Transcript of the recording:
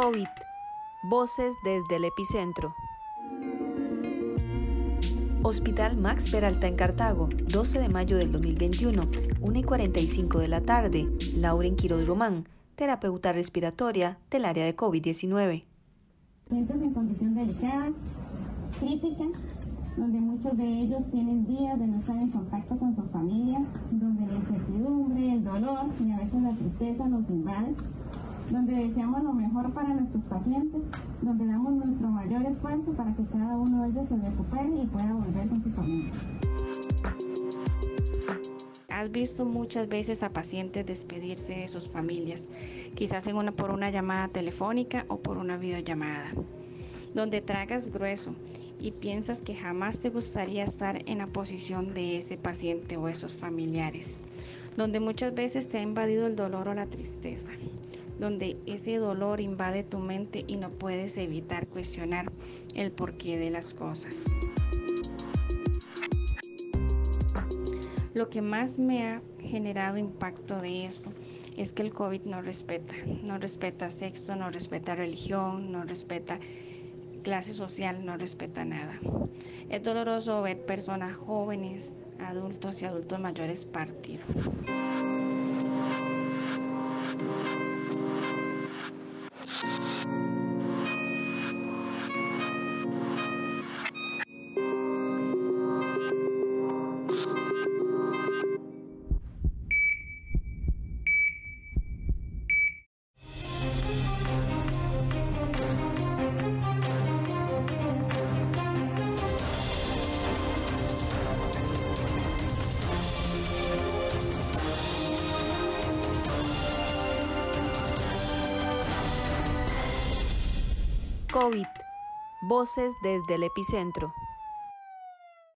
COVID. Voces desde el epicentro. Hospital Max Peralta en Cartago, 12 de mayo del 2021, 1 y 45 de la tarde. Lauren Quiroz Román, terapeuta respiratoria del área de COVID-19. Pacientes en condición delicada, crítica, donde muchos de ellos tienen días de no estar en contacto con su familia, donde la incertidumbre, el dolor y a veces la tristeza nos invaden donde deseamos lo mejor para nuestros pacientes, donde damos nuestro mayor esfuerzo para que cada uno de ellos se recupere y pueda volver con su familia. Has visto muchas veces a pacientes despedirse de sus familias, quizás en una, por una llamada telefónica o por una videollamada, donde tragas grueso y piensas que jamás te gustaría estar en la posición de ese paciente o esos familiares, donde muchas veces te ha invadido el dolor o la tristeza, donde ese dolor invade tu mente y no puedes evitar cuestionar el porqué de las cosas. Lo que más me ha generado impacto de esto es que el COVID no respeta, no respeta sexo, no respeta religión, no respeta clase social, no respeta nada. Es doloroso ver personas jóvenes, adultos y adultos mayores partir. COVID. Voces desde el epicentro.